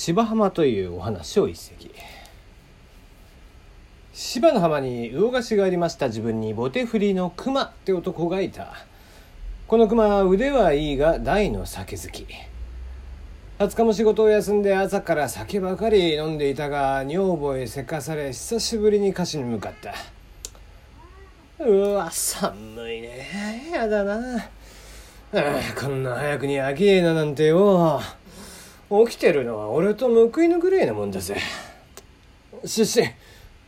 芝浜というお話を一席。芝の浜に魚菓子がありました。自分にボテ振りの熊って男がいた。この熊は腕はいいが大の酒好き。20日も仕事を休んで朝から酒ばかり飲んでいたが女房へせかされ久しぶりに歌詞に向かった。うわ寒いね。やだな。あこんな早くに飽きねえななんてよ。起きてるのは俺と報いのぐらいなもんだぜ。シシ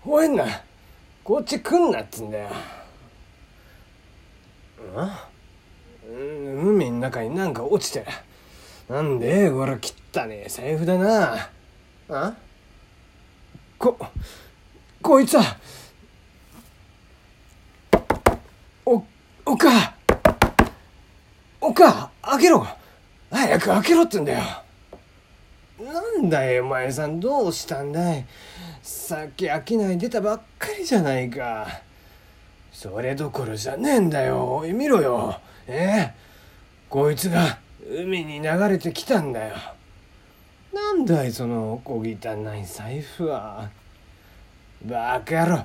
吠えんな。こっち来んなっつんだよ。うん海の中になんか落ちて。るなんでこれ汚ね。え財布だな。あ？ここいつは。おおかおか開けろ。早く開けろってんだよ。なんだよお前さん。どうしたんだい？さっき商い出たばっかりじゃないか。それどころじゃねえんだよ。おい見ろよ。え？えこいつが海に流れてきたんだよ。なんだいその小汚い財布は。バカ野郎。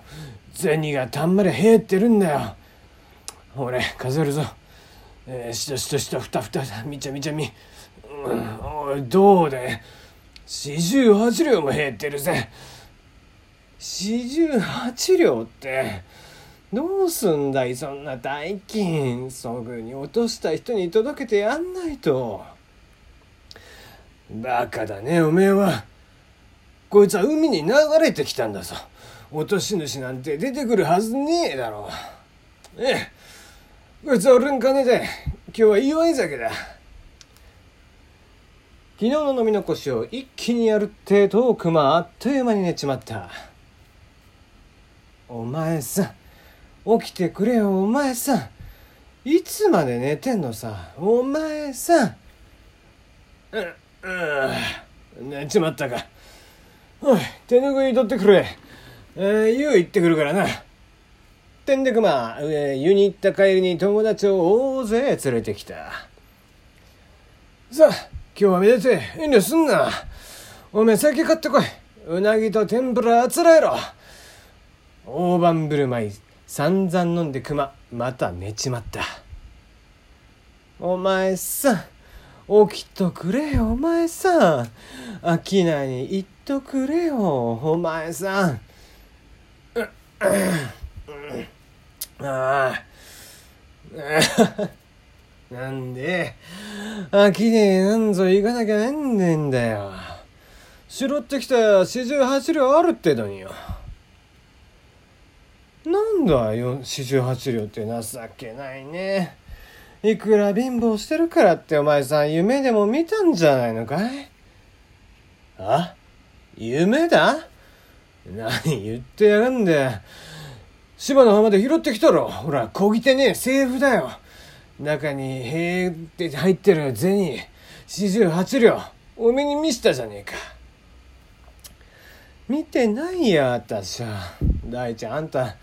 銭がたんまり減ってるんだよ。俺数えるぞ。えー、しとしとしとふたふたみちゃみちゃみ、うん、おいどうで四十八両も減ってるぜ。四十八両ってどうすんだいそんな大金すぐに落とした人に届けてやんないと。バカだねおめえは。こいつは海に流れてきたんだぞ。落とし主なんて出てくるはずねえだろ。うええ。こいつは俺の金で今日は祝い酒だ。昨日の飲み残しを一気にやるってトークもあっという間に寝ちまった。お前さん起きてくれよお前さん。いつまで寝てんのさお前さん。ううん寝ちまったか。おい手ぬぐい取ってくれ。えー、湯行ってくるからな。てんでくま、湯に行った帰りに友達を大勢連れてきた。さあ今日はめでて遠慮すんな。おめえ酒買ってこい。うなぎと天ぷらあつらえろ。大盤振る舞い、散々飲んで熊、また寝ちまった。お前さん、起きとくれよ、お前さん。商いに行っとくれよ、お前さん。ああ。なんで、あきねえなんぞ行かなきゃなんねえんだよ。拾ってきた四十八両あるってのによ。なんだよ、四十八両って情けないね。いくら貧乏してるからってお前さん夢でも見たんじゃないのかい？あ？夢だ？何言ってやがんだよ。芝の浜で拾ってきたろ。ほら、こぎてねえ、財布だよ。中に「へえ」って入ってる銭四十八両おめに見したじゃねえか。見てないや私は。大ちゃんあんた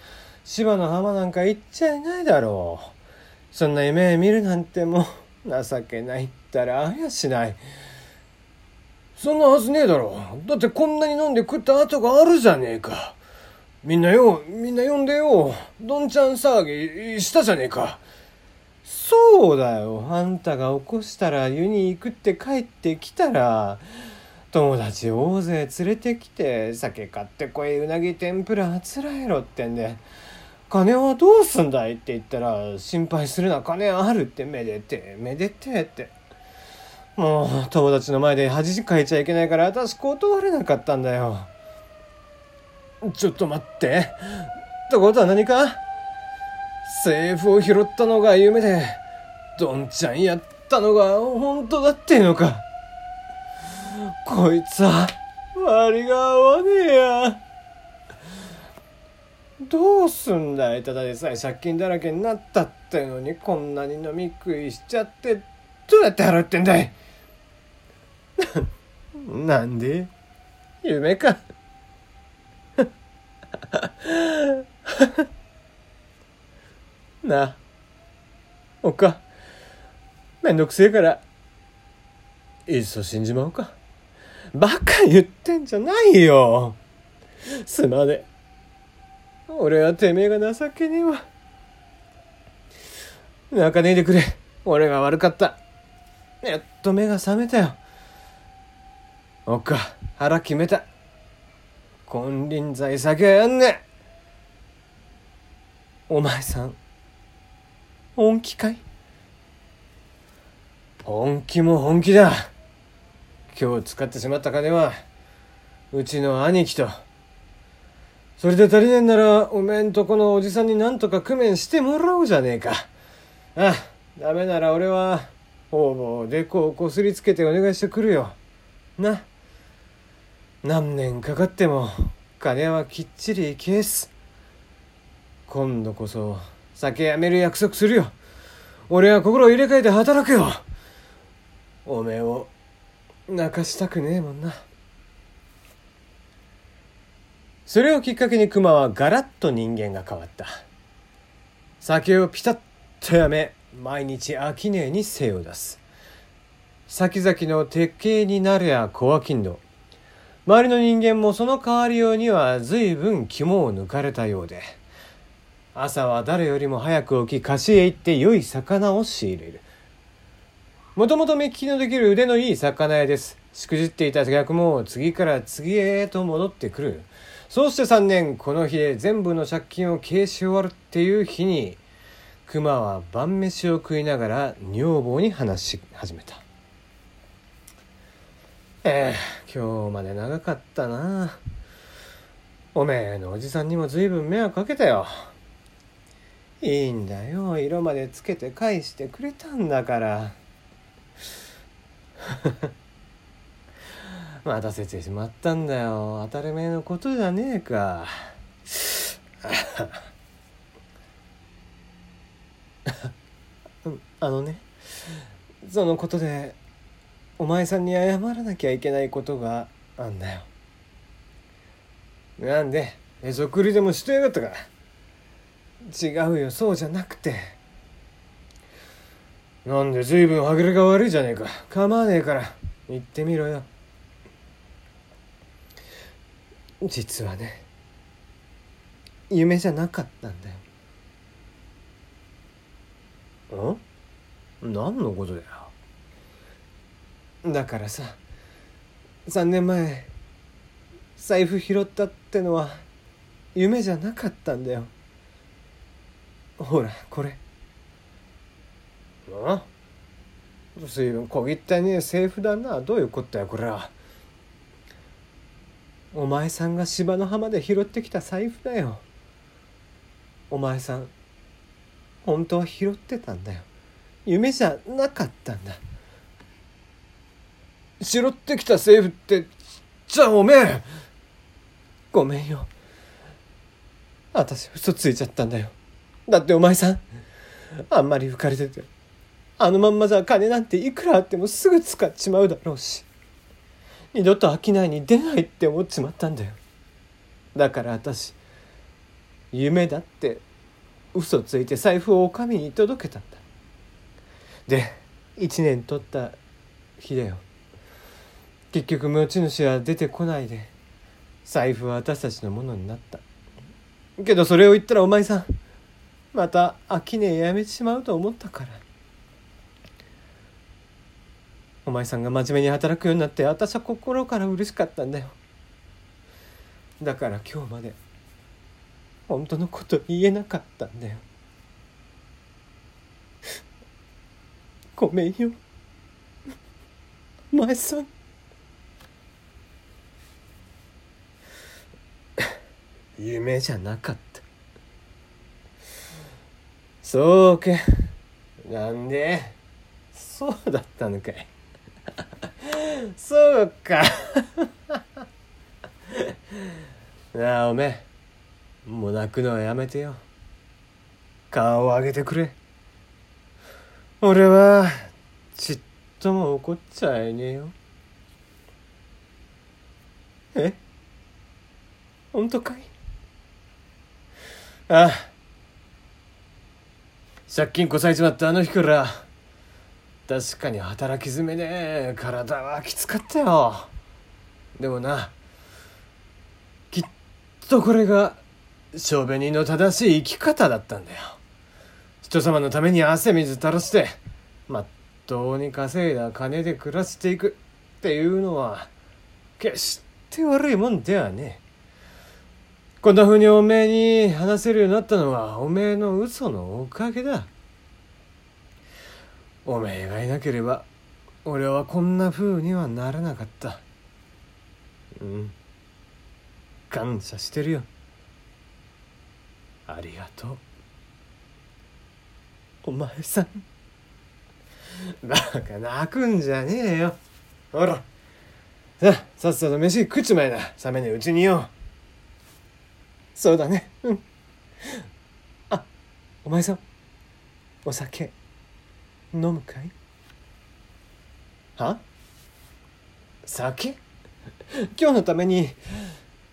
芝の浜なんか行っちゃいないだろう。そんな夢見るなんてもう情けないったらあやしない。そんなはずねえだろう。だってこんなに飲んで食った後があるじゃねえか。みんなよみんな呼んでよどんちゃん騒ぎしたじゃねえか。そうだよ。あんたが起こしたら湯に行くって帰ってきたら、友達大勢連れてきて、酒買ってこいうなぎ天ぷらあつらえろってんで、金はどうすんだいって言ったら、心配するな、金あるってめでて、めでてって。もう、友達の前で恥かいちゃいけないから私断れなかったんだよ。ちょっと待って。ってことは何か？財布を拾ったのが夢で、どんちゃんやったのが本当だっていうのか。こいつは、割が合わねえや。どうすんだいただでさえ借金だらけになったってのにこんなに飲み食いしちゃってどうやって払ってんだい なんで？夢か なあおかめんどくせえからいっそ死んじまおうかバカ言ってんじゃないよ。すまね。俺はてめえが情けねえわ。泣かねえでくれ。俺が悪かった。やっと目が覚めたよ。おっか、腹決めた。金輪際酒はやんねえお前さん、本気かい？本気も本気だ。今日使ってしまった金は、うちの兄貴と、それで足りねえんなら、おめえんとこのおじさんになんとか工面してもらおうじゃねえか。ああ、ダメなら俺は、方々でこうこすりつけてお願いしてくるよ。な。何年かかっても、金はきっちり消す。今度こそ、酒やめる約束するよ。俺は心を入れ替えて働くよ。おめえを泣かしたくねえもんな。それをきっかけに熊はガラッと人間が変わった。酒をピタッとやめ、毎日商いに精を出す。先々の鉄形になるや小商人。周りの人間もその代わりようには随分肝を抜かれたようで。朝は誰よりも早く起き、貸しへ行って良い魚を仕入れる。もともと目利きのできる腕のいい魚屋です。しくじっていた客も次から次へと戻ってくる。そうして3年、この日で全部の借金を消し終わるっていう日に、熊は晩飯を食いながら女房に話し始めた。ええ今日まで長かったな。おめえのおじさんにも随分迷惑かけたよ。いいんだよ。色までつけて返してくれたんだから。待 たせてしまったんだよ当たり前のことじゃねえか あのねそのことでお前さんに謝らなきゃいけないことがあんだよなんでへそくりでもしてやがったか違うよそうじゃなくて。なんで随分歯切れが悪いじゃねえか。構わねえから。言ってみろよ。実はね夢じゃなかったんだよ。ん？何のことだよ。だからさ3年前財布拾ったってのは夢じゃなかったんだよほらこれ。あ？随分小汚ねえ財布だな。どういうことやこれは。お前さんが芝の浜で拾ってきた財布だよ。お前さん本当は拾ってたんだよ。夢じゃなかったんだ。拾ってきた財布ってじゃあおめえ。ごめんよ。私嘘ついちゃったんだよ。だってお前さんあんまり浮かれててあのまんまじゃ金なんていくらあってもすぐ使っちまうだろうし二度と商いに出ないって思っちまったんだよ。だから私夢だって嘘ついて財布をお上に届けたんだ。で一年取った日だよ。結局持ち主は出てこないで財布は私たちのものになった。けどそれを言ったらお前さんまた商いやめてしまうと思ったから。お前さんが真面目に働くようになって私は心から嬉しかったんだよ。だから今日まで本当のこと言えなかったんだよ。ごめんよ。お前さん。夢じゃなかった。そうか。なんで？そうだったのかい。そうか。なあおめえ。もう泣くのはやめてよ。顔を上げてくれ。俺はちっとも怒っちゃいねえよ。え？本当かい？ああ。借金こさえちまったあの日から確かに働き詰めで体はきつかったよ。でもなきっとこれが小紅の正しい生き方だったんだよ。人様のために汗水垂らしてまっとうに稼いだ金で暮らしていくっていうのは決して悪いもんではねえ。こんな風におめえに話せるようになったのはおめえの嘘のおかげだ。おめえがいなければ俺はこんな風にはならなかった。うん。感謝してるよ。ありがとう。お前さん。バカ泣くんじゃねえよ。ほら。さあさっさと飯食っちまいな。冷めねうちによ。うそうだね。うん。あお前さんお酒飲むかい？は？酒？今日のために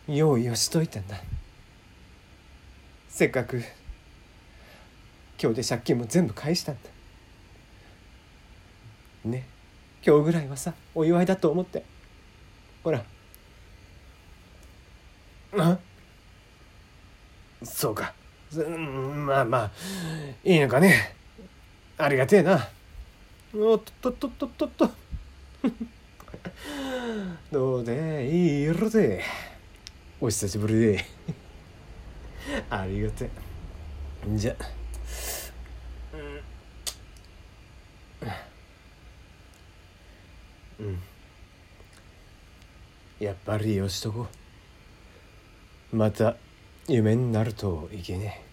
用意をしといたんだ。せっかく今日で借金も全部返したんだ。ね。今日ぐらいはさお祝いだと思って。ほら。あ？そうか。まあまあいいのかね。ありがてえな。おっとっとっとっとっと。どうでいい色で。お久しぶりで。ありがてえ。じゃ。うん、やっぱりよしとこまた。夢になるといけねえ。